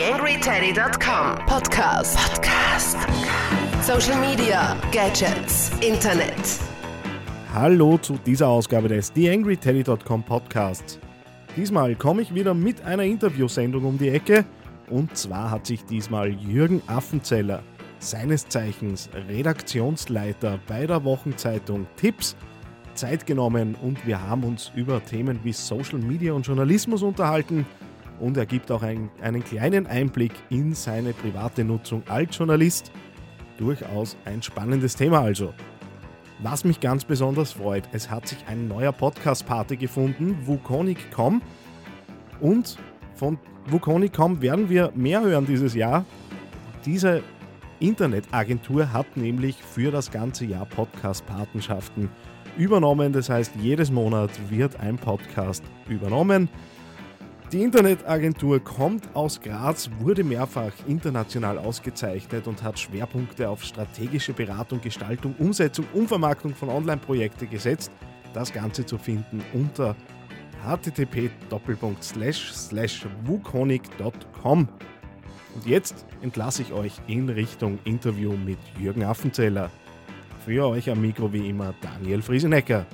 TheAngryTeddy.com Podcast. Podcast. Social Media, Gadgets, Internet. Hallo zu dieser Ausgabe des TheAngryTeddy.com Podcasts. Diesmal komme ich wieder mit einer Interviewsendung um die Ecke und zwar hat sich diesmal Jürgen Affenzeller, seines Zeichens Redaktionsleiter bei der Wochenzeitung Tipps, Zeit genommen und wir haben uns über Themen wie Social Media und Journalismus unterhalten und er gibt auch ein, einen kleinen Einblick in seine private Nutzung als Journalist. Durchaus ein spannendes Thema also. Was mich ganz besonders freut, es hat sich ein neuer Podcast-Party gefunden, Wukonic.com. Und von Wukonic.com werden wir mehr hören dieses Jahr. Diese Internetagentur hat nämlich für das ganze Jahr Podcast-Patenschaften übernommen. Das heißt, jedes Monat wird ein Podcast übernommen. Die Internetagentur kommt aus Graz, wurde mehrfach international ausgezeichnet und hat Schwerpunkte auf strategische Beratung, Gestaltung, Umsetzung und Vermarktung von Online-Projekten gesetzt. Das Ganze zu finden unter http://wukonic.com. Und jetzt entlasse ich euch in Richtung Interview mit Jürgen Affenzeller. Für euch am Mikro wie immer Daniel Friesenecker.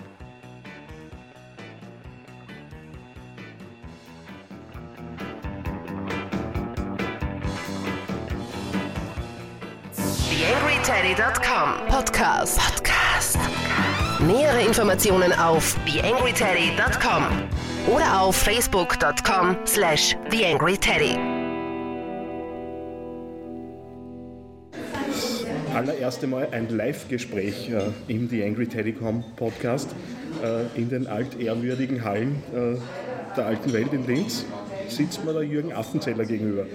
Podcast. Podcast. Nähere Informationen auf TheAngryTeddy.com oder auf Facebook.com slash TheAngryTeddy. allererste Mal ein Live-Gespräch äh, im The Angry Teddycom Podcast äh, in den altehrwürdigen Hallen äh, der alten Welt in Linz. Sitzt mir der Jürgen Affenzeller gegenüber.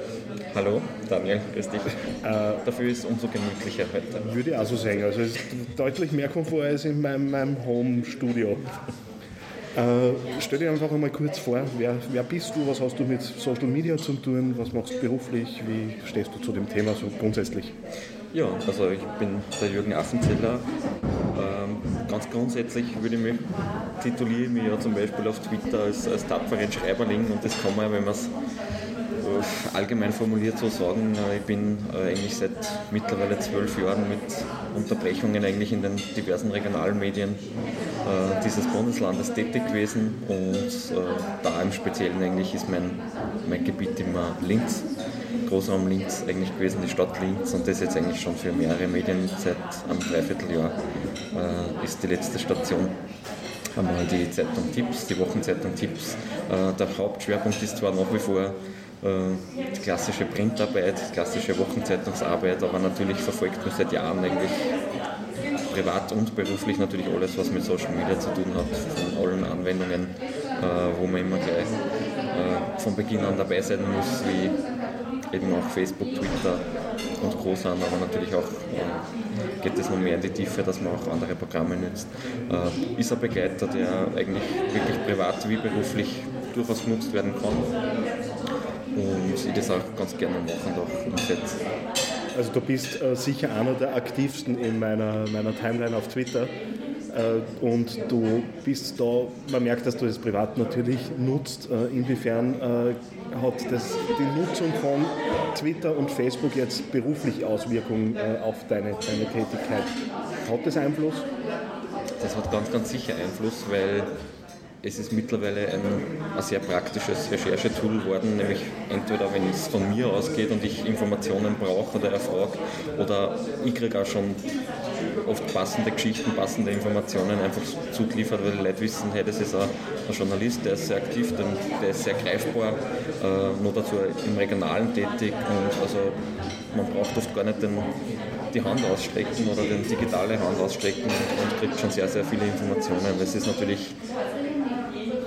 Hallo, Daniel, grüß dich. Äh, Dafür ist es umso gemütlicher heute. Würde ich auch so sagen. Also es ist deutlich mehr Komfort als in meinem, meinem Home-Studio. Äh, stell dir einfach einmal kurz vor, wer, wer bist du, was hast du mit Social Media zu tun, was machst du beruflich, wie stehst du zu dem Thema so grundsätzlich? Ja, also ich bin der Jürgen Affenzeller. Ganz grundsätzlich würde ich mich, tituliere ich mich ja zum Beispiel auf Twitter als, als tapferen Schreiberling und das kann man, wenn man es äh, allgemein formuliert so sagen. Äh, ich bin äh, eigentlich seit mittlerweile zwölf Jahren mit Unterbrechungen eigentlich in den diversen Regionalmedien dieses Bundeslandes tätig gewesen und da im Speziellen eigentlich ist mein, mein Gebiet immer Linz. Großraum Linz eigentlich gewesen, die Stadt Linz und das jetzt eigentlich schon für mehrere Medien seit einem Dreivierteljahr äh, ist die letzte Station. Haben wir die Zeitung Tipps, die Wochenzeitung Tipps. Äh, der Hauptschwerpunkt ist zwar nach wie vor die klassische Printarbeit, die klassische Wochenzeitungsarbeit, aber natürlich verfolgt man seit Jahren eigentlich privat und beruflich natürlich alles, was mit Social Media zu tun hat, von allen Anwendungen, wo man immer gleich von Beginn an dabei sein muss, wie eben auch Facebook, Twitter und Co. sind, aber natürlich auch äh, geht es noch mehr in die Tiefe, dass man auch andere Programme nutzt. Äh, ist ein Begleiter, der eigentlich wirklich privat wie beruflich durchaus genutzt werden kann und ich das auch ganz gerne machen auch umsetze. Also du bist äh, sicher einer der aktivsten in meiner, meiner Timeline auf Twitter. Äh, und du bist da, man merkt, dass du es privat natürlich nutzt. Äh, inwiefern äh, hat das, die Nutzung von Twitter und Facebook jetzt beruflich Auswirkungen auf deine, deine Tätigkeit? Hat das Einfluss? Das hat ganz, ganz sicher Einfluss, weil es ist mittlerweile ein, ein sehr praktisches Recherchetool geworden, nämlich entweder wenn es von mir ausgeht und ich Informationen brauche oder erfrage, oder ich kriege auch schon oft passende Geschichten, passende Informationen einfach zugeliefert, weil die Leute wissen, hey, das ist ein, Journalist, der ist sehr aktiv, der ist sehr greifbar, äh, nur dazu im Regionalen tätig und also man braucht oft gar nicht den, die Hand ausstrecken oder die digitale Hand ausstrecken und kriegt schon sehr, sehr viele Informationen. Das ist natürlich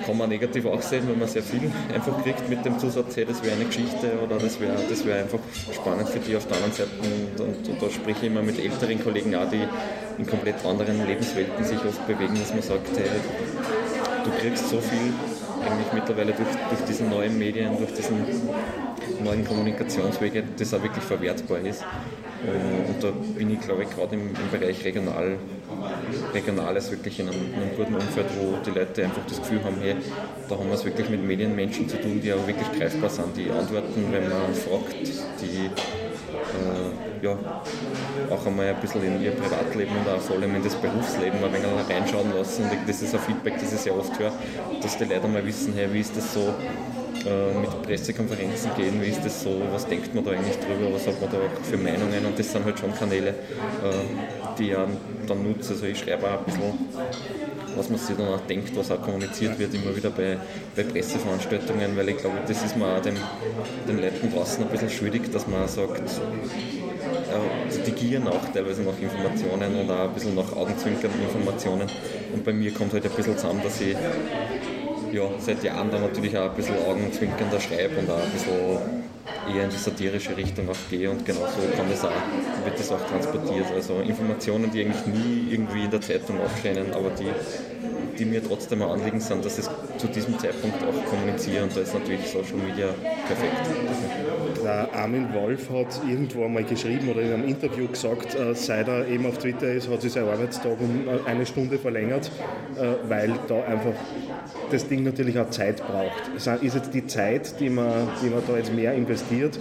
kann man negativ auch sehen, wenn man sehr viel einfach kriegt mit dem Zusatz, hey, das wäre eine Geschichte oder das wäre das wär einfach spannend für die auf der anderen Seite. Und, und, und, da spreche ich immer mit älteren Kollegen auch, die in komplett anderen Lebenswelten sich oft bewegen, dass man sagt, hey, du kriegst so viel eigentlich mittlerweile durch, durch diese neuen Medien, durch diesen neuen Kommunikationswege das auch wirklich verwertbar ist. Äh, und da bin ich, glaube ich, gerade im, im, Bereich Regional, Regionales wirklich in einem, in einem, guten Umfeld, wo die Leute einfach das Gefühl haben, hey, da haben wir es wirklich mit Medienmenschen zu tun, die auch wirklich greifbar sind, die antworten, wenn man fragt, die äh, ja, auch einmal ein bisschen in ihr Privatleben und auch vor allem in das Berufsleben ein wenig reinschauen lassen. Das ist ein Feedback, das ich sehr oft höre, dass die Leute mal wissen, hey, wie ist das so, äh, mit Pressekonferenzen gehen, wie ist das so, was denkt man da eigentlich drüber, was hat man da für Meinungen und das sind halt schon Kanäle, äh, die ich dann nutze. Also ich schreibe auch ein bisschen, was man sich dann auch denkt, was auch kommuniziert wird, immer wieder bei, bei Presseveranstaltungen, weil ich glaube, das ist mir auch den, den Leuten draußen ein bisschen schuldig, dass man sagt, äh, die gieren auch teilweise nach Informationen und auch ein bisschen nach augenzwinkernden Informationen. Und bei mir kommt halt ein bisschen zusammen, dass ich ja, seit Jahren da natürlich auch ein bisschen augenzwinkernder schreibe und auch ein bisschen eher in die satirische Richtung auch gehe und genauso kann das auch, wird das auch transportiert. Also Informationen, die eigentlich nie irgendwie in der Zeitung aufscheinen, aber die, die mir trotzdem ein Anliegen sind, dass ich es zu diesem Zeitpunkt auch kommuniziere und da ist natürlich Social Media perfekt. Der Armin Wolf hat irgendwo einmal geschrieben oder in einem Interview gesagt, äh, seit er eben auf Twitter ist, hat sich sein Arbeitstag um äh, eine Stunde verlängert, äh, weil da einfach das Ding natürlich auch Zeit braucht. Ist jetzt die Zeit, die man, die man da jetzt mehr investiert,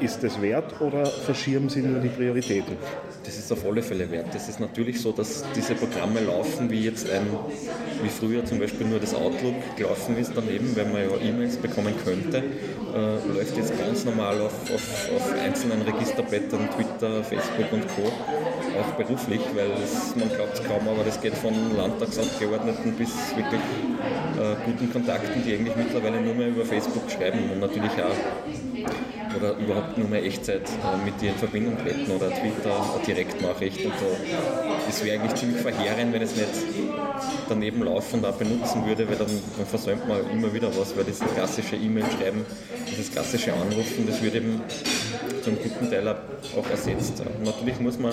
ist das wert oder verschieben Sie nur die Prioritäten? Das ist auf alle Fälle wert. Das ist natürlich so, dass diese Programme laufen, wie jetzt ein, wie früher zum Beispiel nur das Outlook gelaufen ist daneben, wenn man ja E-Mails bekommen könnte, äh, läuft jetzt ganz normal auf, auf, auf einzelnen Registerblättern, Twitter, Facebook und Co. auch beruflich, weil es, man glaubt es kaum, aber das geht von Landtagsabgeordneten bis wirklich äh, guten Kontakten, die eigentlich mittlerweile nur mehr über Facebook schreiben und natürlich auch oder überhaupt nur mehr Echtzeit äh, mit dir in Verbindung treten oder Twitter, eine Direktnachricht und so. Das wäre eigentlich ziemlich verheerend, wenn es nicht daneben laufen und auch benutzen würde, weil dann, dann versäumt man immer wieder was, weil das klassische E-Mail schreiben, dieses klassische Anrufen, das wird eben zum guten Teil auch ersetzt. Natürlich muss man,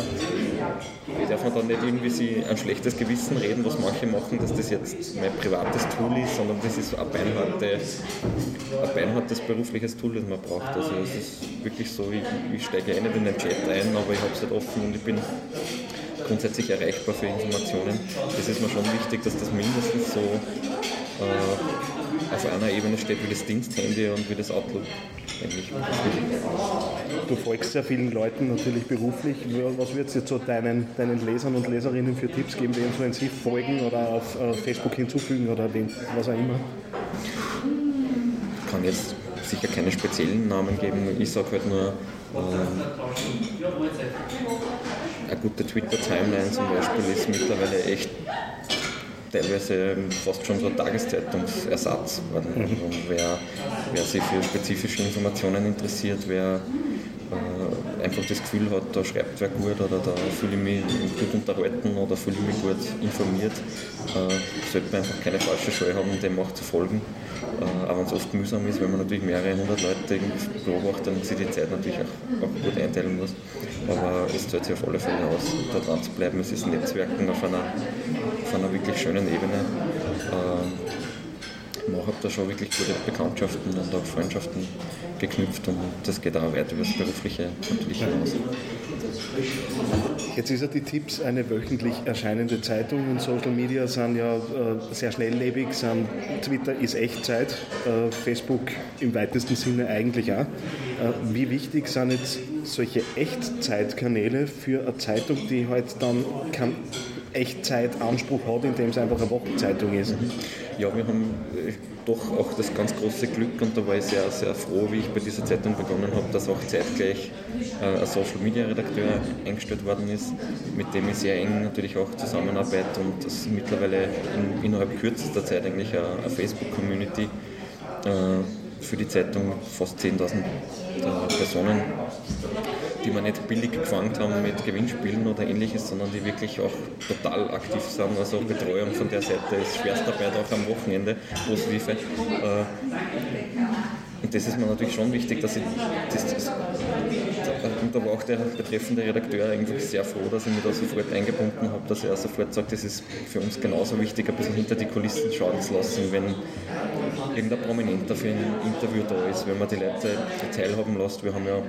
darf man dann nicht irgendwie sie ein schlechtes Gewissen reden, was manche machen, dass das jetzt mein privates Tool ist, sondern das ist ein, beinharte, ein beinhartes berufliches Tool, das man braucht. Also es ist wirklich so, ich, ich steige eh nicht in den Chat ein, aber ich habe es halt offen und ich bin grundsätzlich erreichbar für Informationen. Das ist mir schon wichtig, dass das mindestens so äh, auf einer Ebene steht wie das Diensthandy und wie das Outlook eigentlich. Du folgst sehr vielen Leuten natürlich beruflich. Was würdest du zu deinen, deinen Lesern und Leserinnen für Tipps geben, wem so ein Sie folgen oder auf äh, Facebook hinzufügen oder wen, was auch immer? Ich kann jetzt sicher keine speziellen Namen geben. Ich sage halt nur, ähm, eine gute Twitter-Timeline zum Beispiel ist mittlerweile echt teilweise fast schon so ein Tageszeitungsersatz. Mhm. Wer, wer sich für spezifische Informationen interessiert, wer äh, einfach das Gefühl hat, da schreibt wer gut oder da fühle ich mich gut unterhalten oder fühle ich mich gut informiert, äh, sollte man einfach keine falsche Scheu haben, dem auch zu folgen. Äh, auch wenn es oft mühsam ist, wenn man natürlich mehrere hundert Leute beobachtet und sich die Zeit natürlich auch, auch gut einteilen muss. Aber es zahlt sich auf alle Fälle aus, da dran zu bleiben. Es ist Netzwerken auf einer, auf einer wirklich schönen Ebene. Äh, man hat da schon wirklich gute Bekanntschaften und auch Freundschaften geknüpft und das geht auch weit über das Berufliche natürlich hinaus. Jetzt ist ja die Tipps eine wöchentlich erscheinende Zeitung und Social Media sind ja äh, sehr schnelllebig, sind, Twitter ist Echtzeit, äh, Facebook im weitesten Sinne eigentlich auch. Äh, wie wichtig sind jetzt solche Echtzeitkanäle für eine Zeitung, die halt dann keinen Echtzeitanspruch hat, indem es einfach eine Wochenzeitung ist? Ja, wir haben äh, doch auch das ganz große Glück und da war ich sehr, sehr froh, wie ich bei dieser Zeitung begonnen habe, dass auch zeitgleich äh, ein Social Media Redakteur eingestellt worden ist, mit dem ich sehr eng natürlich auch zusammenarbeite und das mittlerweile in, innerhalb kürzester Zeit eigentlich eine, eine Facebook-Community äh, für die Zeitung fast 10.000 äh, Personen die wir nicht billig gefangen haben mit Gewinnspielen oder ähnliches, sondern die wirklich auch total aktiv sind. Also Betreuung von der Seite ist Schwerstarbeit auch am Wochenende, positive. Äh, und das ist mir natürlich schon wichtig, dass ich das, das und da war auch der betreffende Redakteur eigentlich sehr froh, dass ich mich da sofort eingebunden habe, dass er sofort sagt, das ist für uns genauso wichtig, ein bisschen hinter die Kulissen schauen zu lassen, wenn irgendein Prominenter für ein Interview da ist, wenn man die Leute teilhaben lässt. Wir haben ja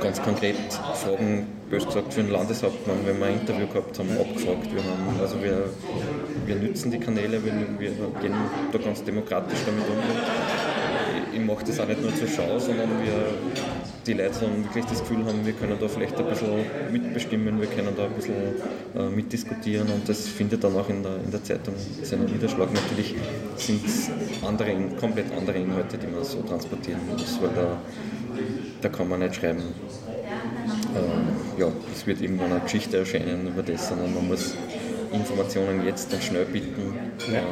ganz konkret Fragen, bös gesagt, für den Landeshauptmann, wenn wir ein Interview gehabt haben, abgefragt. Wir haben, also wir, wir nützen die Kanäle, wir, wir gehen da ganz demokratisch damit um. Ich mache das auch nicht nur zur Schau, sondern wir die Leute dann wirklich das Gefühl haben, wir können da vielleicht ein bisschen mitbestimmen, wir können da ein bisschen äh, mitdiskutieren und das findet dann auch in der, in der Zeitung seinen Niederschlag. Natürlich sind es andere, komplett andere Inhalte, die man so transportieren muss, weil da, da kann man nicht schreiben, äh, ja, es wird irgendwann eine Geschichte erscheinen über das, sondern man muss Informationen jetzt und schnell bieten. Ja. Äh,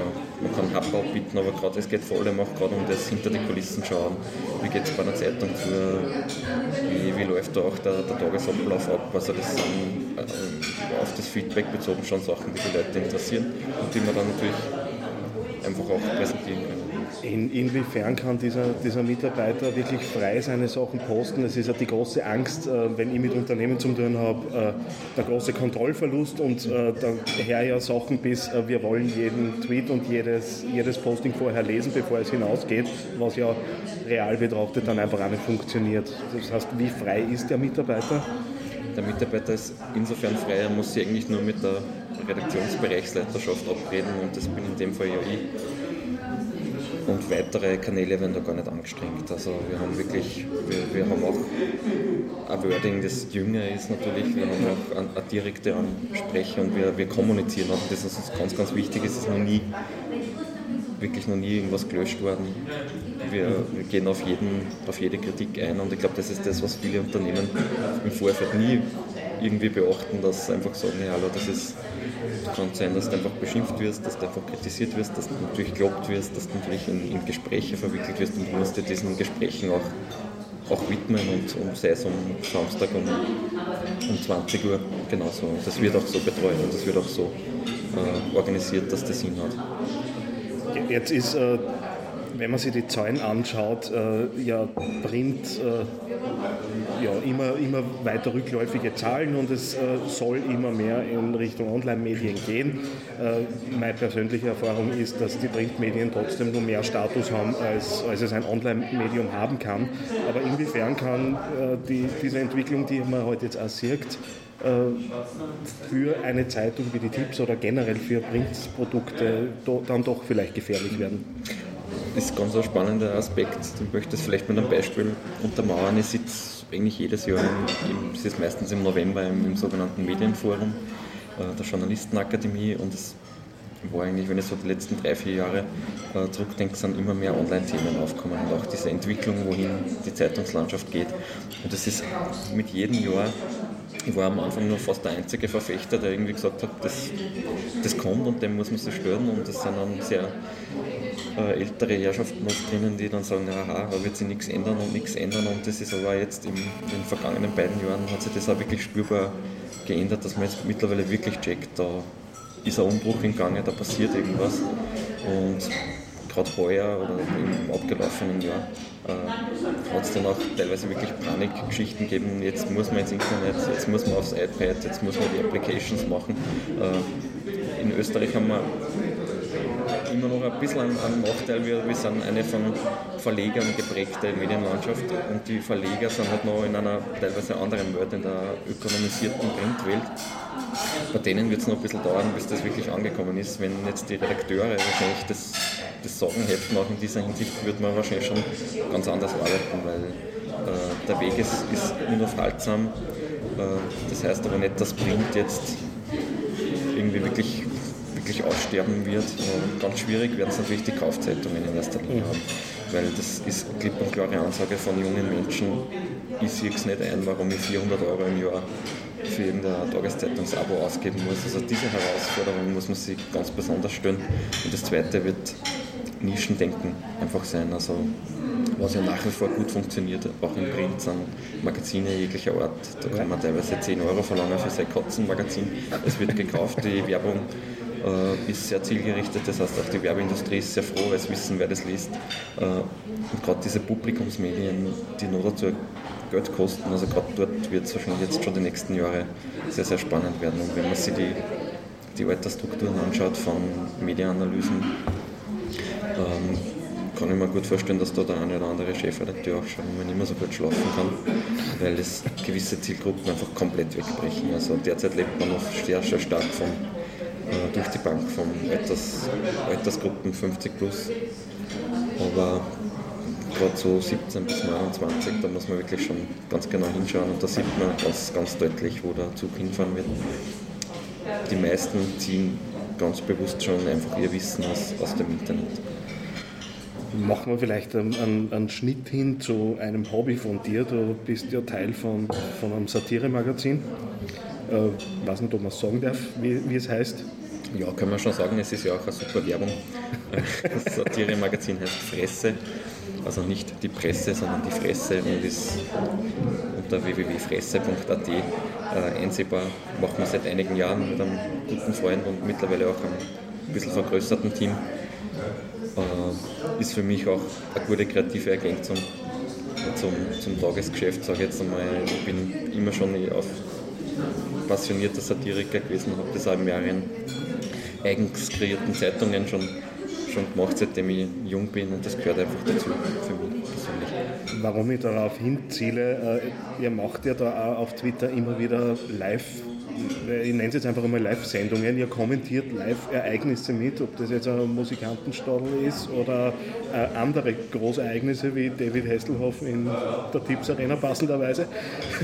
man kann Habbau bieten, aber gerade es geht vor allem auch gerade um das hinter die Kulissen schauen. Wie geht es bei einer Zeitung zu? Wie, wie läuft da auch der, der Tagesablauf ab? Also das sind äh, auf das Feedback bezogen schon Sachen, die die Leute interessieren und die man dann natürlich einfach auch präsentieren kann. In, inwiefern kann dieser, dieser Mitarbeiter wirklich frei seine Sachen posten? Es ist ja die große Angst, äh, wenn ich mit Unternehmen zu tun habe, äh, der große Kontrollverlust und äh, daher ja Sachen bis, äh, wir wollen jeden Tweet und jedes, jedes Posting vorher lesen, bevor es hinausgeht, was ja real betrachtet dann einfach auch nicht funktioniert. Das heißt, wie frei ist der Mitarbeiter? Der Mitarbeiter ist insofern frei, er muss sich eigentlich nur mit der Redaktionsbereichsleiterschaft abreden und das bin in dem Fall ja ich und weitere Kanäle werden da gar nicht angestrengt. Also wir haben wirklich, wir, wir haben auch ein Wording, das jünger ist natürlich, wir haben auch eine, eine direkte Ansprecher und wir, wir kommunizieren auch. Das ist uns ganz, ganz wichtig, es ist noch nie, wirklich noch nie irgendwas gelöscht worden. Wir, wir gehen auf, jeden, auf jede Kritik ein und ich glaube, das ist das, was viele Unternehmen im Vorfeld nie irgendwie beachten, dass einfach sagen, ja, das ist kann sein, dass du einfach beschimpft wirst, dass du einfach kritisiert wirst, dass du natürlich gelobt wirst, dass du natürlich in, in Gespräche verwickelt wirst und du musst dir diesen Gesprächen auch, auch widmen und, und sei es um Samstag um, um 20 Uhr genauso. Und das wird auch so betreut und das wird auch so äh, organisiert, dass das Sinn hat. Jetzt ist äh wenn man sich die Zahlen anschaut, äh, ja Print äh, ja, immer, immer weiter rückläufige Zahlen und es äh, soll immer mehr in Richtung Online-Medien gehen. Äh, meine persönliche Erfahrung ist, dass die Printmedien trotzdem nur mehr Status haben, als, als es ein Online-Medium haben kann. Aber inwiefern kann äh, die, diese Entwicklung, die man heute jetzt auch sieht, äh, für eine Zeitung wie die Tipps oder generell für Printprodukte dann doch vielleicht gefährlich werden? ist ganz ein spannender Aspekt. Ich möchte das vielleicht mit einem Beispiel untermauern. Ich sitze eigentlich jedes Jahr, im, es ist meistens im November, im, im sogenannten Medienforum äh, der Journalistenakademie und es war eigentlich, wenn ich so die letzten drei, vier Jahre äh, zurückdenke, sind immer mehr Online-Themen aufgekommen und auch diese Entwicklung, wohin die Zeitungslandschaft geht. Und das ist mit jedem Jahr ich war am Anfang nur fast der einzige Verfechter, der irgendwie gesagt hat, das, das kommt und dem muss man sich stören. Und das sind dann sehr äh, ältere Herrschaften oft drinnen, die dann sagen, aha, da wird sich nichts ändern und nichts ändern. Und das ist aber jetzt im, in den vergangenen beiden Jahren hat sich das auch wirklich spürbar geändert, dass man jetzt mittlerweile wirklich checkt, da ist ein Umbruch im Gange, da passiert irgendwas. Und gerade heuer oder im abgelaufenen Jahr äh, hat es dann auch teilweise wirklich Panikgeschichten gegeben. Jetzt muss man ins Internet, jetzt muss man aufs iPad, jetzt muss man die Applications machen. Äh, in Österreich haben wir immer noch ein bisschen einen, Nachteil. Wir, wir sind eine von Verlegern geprägte Medienlandschaft und die Verleger sind halt noch in einer teilweise anderen Welt, in der ökonomisierten Printwelt. Bei denen wird es noch ein bisschen dauern, bis das wirklich angekommen ist. Wenn jetzt die Redakteure wahrscheinlich das, das hätten, auch in dieser Hinsicht, würde man wahrscheinlich schon ganz anders arbeiten, weil äh, der Weg ist, ist unaufhaltsam. Äh, das heißt aber nicht, dass Print jetzt irgendwie wirklich wirklich aussterben wird. Und ganz schwierig werden es natürlich die Kaufzeitungen in erster Linie haben, weil das ist klipp und klare Ansage von jungen Menschen, ich sehe es nicht ein, warum ich 400 Euro im Jahr für irgendein Tageszeitungsabo ausgeben muss. Also diese Herausforderung muss man sich ganz besonders stellen. Und das zweite wird Nischendenken einfach sein. Also was ja nach wie vor gut funktioniert, auch im Print sind Magazine jeglicher Art. Da kann man teilweise 10 Euro verlangen für sein Katzenmagazin. Es wird gekauft, die Werbung äh, ist sehr zielgerichtet. Das heißt, auch die Werbeindustrie ist sehr froh, weil sie wissen, wer das liest. Äh, und gerade diese Publikumsmedien, die nur dazu Geld kosten, also gerade dort wird es wahrscheinlich jetzt schon die nächsten Jahre sehr, sehr spannend werden. Und wenn man sich die, die Altersstrukturen anschaut von Medienanalysen, ähm, kann ich mir gut vorstellen, dass da der eine oder andere Chefredakteur auch schon mal nicht mehr so gut schlafen kann, weil es gewisse Zielgruppen einfach komplett wegbrechen. Also derzeit lebt man noch sehr, sehr stark von, äh, durch die Bank von Alters, Altersgruppen 50 plus. Aber gerade so 17 bis 29, da muss man wirklich schon ganz genau hinschauen und da sieht man ganz, ganz deutlich, wo der Zug hinfahren wird. Die meisten ziehen ganz bewusst schon einfach ihr Wissen aus, aus dem Internet. Machen wir vielleicht einen, einen, einen, Schnitt hin zu einem Hobby von dir. Du bist ja Teil von, von einem Satire-Magazin. Äh, weiß nicht, ob man es sagen darf, wie, wie es heißt. Ja, kann man schon sagen, es ist ja auch eine super Werbung. Das Satire-Magazin heißt Fresse, also nicht die Presse, sondern die Fresse und ist unter www.fresse.at äh, einsehbar. Machen wir seit einigen Jahren mit einem guten Freund und mittlerweile auch einem ein bisschen vergrößerten Team. Äh, ist für mich auch eine gute kreative Ergänzung zum, zum Tagesgeschäft, sage ich jetzt einmal. Ich bin immer schon auf passionierter Satiriker gewesen, habe das auch in mehreren eigens kreierten Zeitungen schon, schon gemacht, seitdem ich jung bin und das gehört einfach dazu für mich persönlich. Warum ich darauf hinziele, äh, ihr macht ja da auch auf Twitter immer wieder live ich nenne es jetzt einfach einmal Live-Sendungen, ihr kommentiert Live-Ereignisse mit, ob das jetzt ein Musikantenstadel ist oder äh, andere Großereignisse wie David Hasselhoff in der Tipps Arena passenderweise.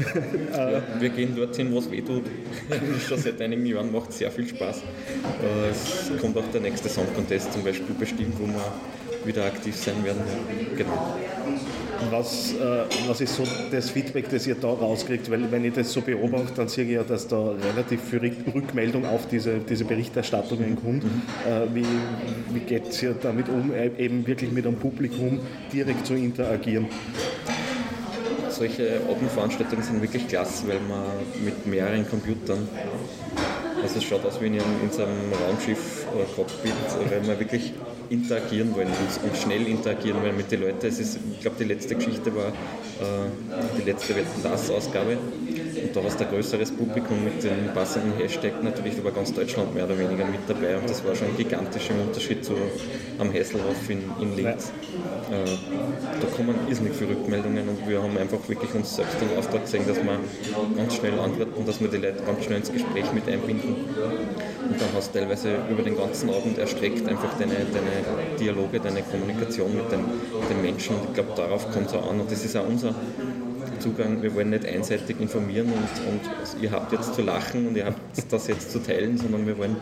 ja, wir gehen dorthin, wo es weh tut. Schon seit einigen Jahren macht sehr viel Spaß. Äh, es kommt auch der nächste Song Contest zum Beispiel bestimmt, wo wir wieder aktiv sein werden. Genau. Was, äh, was ist so das Feedback, das ihr da rauskriegt? Weil wenn ich das so beobachte, dann sehe ich ja, dass da relativ viel Rückmeldung auf diese, diese Berichterstattungen kommt. Mhm. Äh, wie wie geht es ihr damit um, e-, eben wirklich mit einem Publikum direkt zu interagieren? Solche Abendveranstaltungen sind wirklich klasse, weil man mit mehreren Computern also es schaut aus wie in, in so einem Raumschiff Cockpit, weil man wirklich interagieren wollen und schnell interagieren wollen mit den Leuten. Es ist, ich glaube, die letzte Geschichte war äh, die letzte Wetten das Ausgabe. Da war es ein größeres Publikum mit dem passenden Hashtag natürlich, war ganz Deutschland mehr oder weniger mit dabei und das war schon gigantisch im Unterschied zu am Hesselhof in, in Linz. Äh, da kommen irrsinnig viele Rückmeldungen und wir haben einfach wirklich uns selbst den Auftrag gesehen, dass wir ganz schnell antworten, dass wir die Leute ganz schnell ins Gespräch mit einbinden. Und dann hast du teilweise über den ganzen Abend erstreckt einfach deine, deine Dialoge, deine Kommunikation mit den, den Menschen. Und ich glaube, darauf kommt es auch an. Und das ist auch unser Zugang. Wir wollen nicht einseitig informieren und, und ihr habt jetzt zu lachen und ihr habt das jetzt zu teilen, sondern wir wollen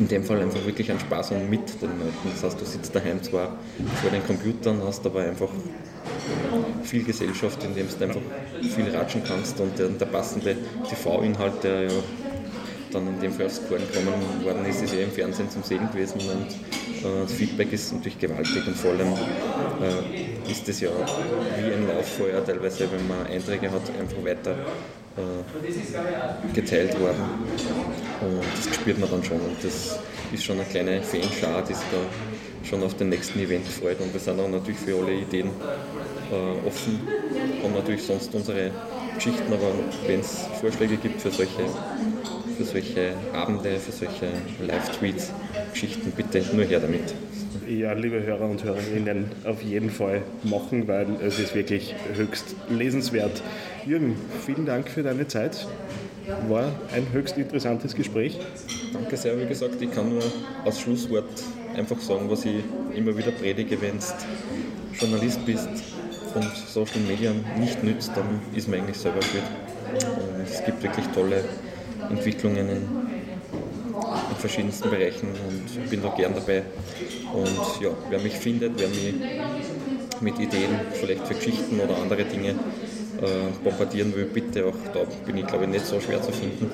in dem Fall einfach wirklich einen Spaß und mit den Leuten. Das heißt, du sitzt daheim zwar vor den Computern, hast aber einfach viel Gesellschaft, in dem du einfach viel ratschen kannst und der, der passende TV-Inhalt, der ja dann in dem Fall aufs Korn gekommen worden ist, ist ja im Fernsehen zum Sehen gewesen und äh, das Feedback ist natürlich gewaltig und vor allem äh, ist es ja wie ein Lauffeuer teilweise, wenn man Einträge hat, einfach weiter äh, geteilt worden. Und das spürt man dann schon. Und das ist schon eine kleine Fanschar, die sich da schon auf den nächsten Event freut. Und wir sind auch natürlich für alle Ideen äh, offen, haben natürlich sonst unsere Geschichten, aber wenn es Vorschläge gibt für solche für solche Abende, für solche Live-Tweets, Geschichten, bitte nur her damit. Ja, liebe Hörer und Hörerinnen, auf jeden Fall machen, weil es ist wirklich höchst lesenswert. Jürgen, vielen Dank für deine Zeit. War ein höchst interessantes Gespräch. Danke sehr, wie gesagt, ich kann nur als Schlusswort einfach sagen, was ich immer wieder predige, wenn du Journalist bist und Social Media nicht nützt, dann ist man eigentlich selber schuld. Es gibt wirklich tolle Entwicklungen in verschiedensten Bereichen und bin da gern dabei. Und ja, wer mich findet, wer mich mit Ideen, vielleicht für Geschichten oder andere Dinge äh, bombardieren will, bitte auch da bin ich glaube ich nicht so schwer zu finden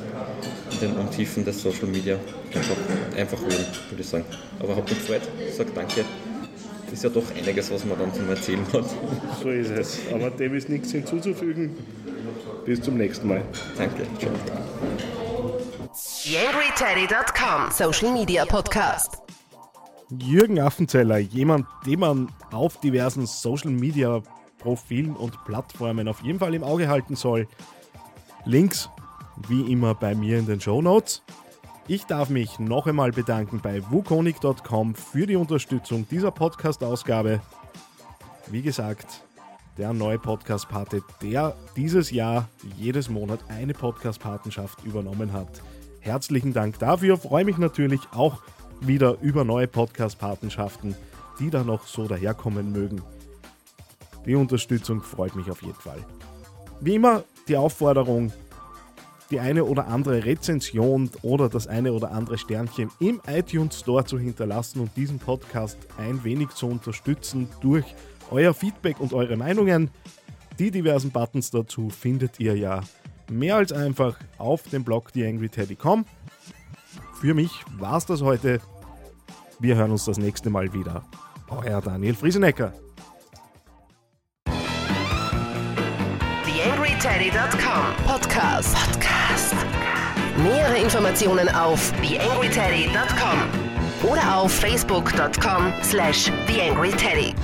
in den Untiefen des Social Media. Einfach, einfach hören, würde ich sagen. Aber hat mich gefreut, sage danke. Ist ja doch einiges, was man dann zum Erzählen hat. So ist es. Aber dem ist nichts hinzuzufügen. Bis zum nächsten Mal. Danke. Ciao. YangryTeddy.com Social Media Podcast. Jürgen Affenzeller, jemand, den man auf diversen Social Media Profilen und Plattformen auf jeden Fall im Auge halten soll. Links wie immer bei mir in den Show Notes. Ich darf mich noch einmal bedanken bei wukonik.com für die Unterstützung dieser Podcast-Ausgabe. Wie gesagt, der neue Podcast-Pate, der dieses Jahr jedes Monat eine Podcast-Patenschaft übernommen hat. Herzlichen Dank dafür. Freue mich natürlich auch wieder über neue Podcast-Patenschaften, die da noch so daherkommen mögen. Die Unterstützung freut mich auf jeden Fall. Wie immer die Aufforderung, die eine oder andere Rezension oder das eine oder andere Sternchen im iTunes Store zu hinterlassen und diesen Podcast ein wenig zu unterstützen durch euer Feedback und eure Meinungen. Die diversen Buttons dazu findet ihr ja mehr als einfach auf dem Blog theangryteddy.com. Für mich war es das heute. Wir hören uns das nächste Mal wieder. Euer Daniel Friesenecker. TheAngryTeddy.com Podcast. Podcast. Nähere Informationen auf TheAngryTeddy.com oder auf Facebook.com slash TheAngryTeddy.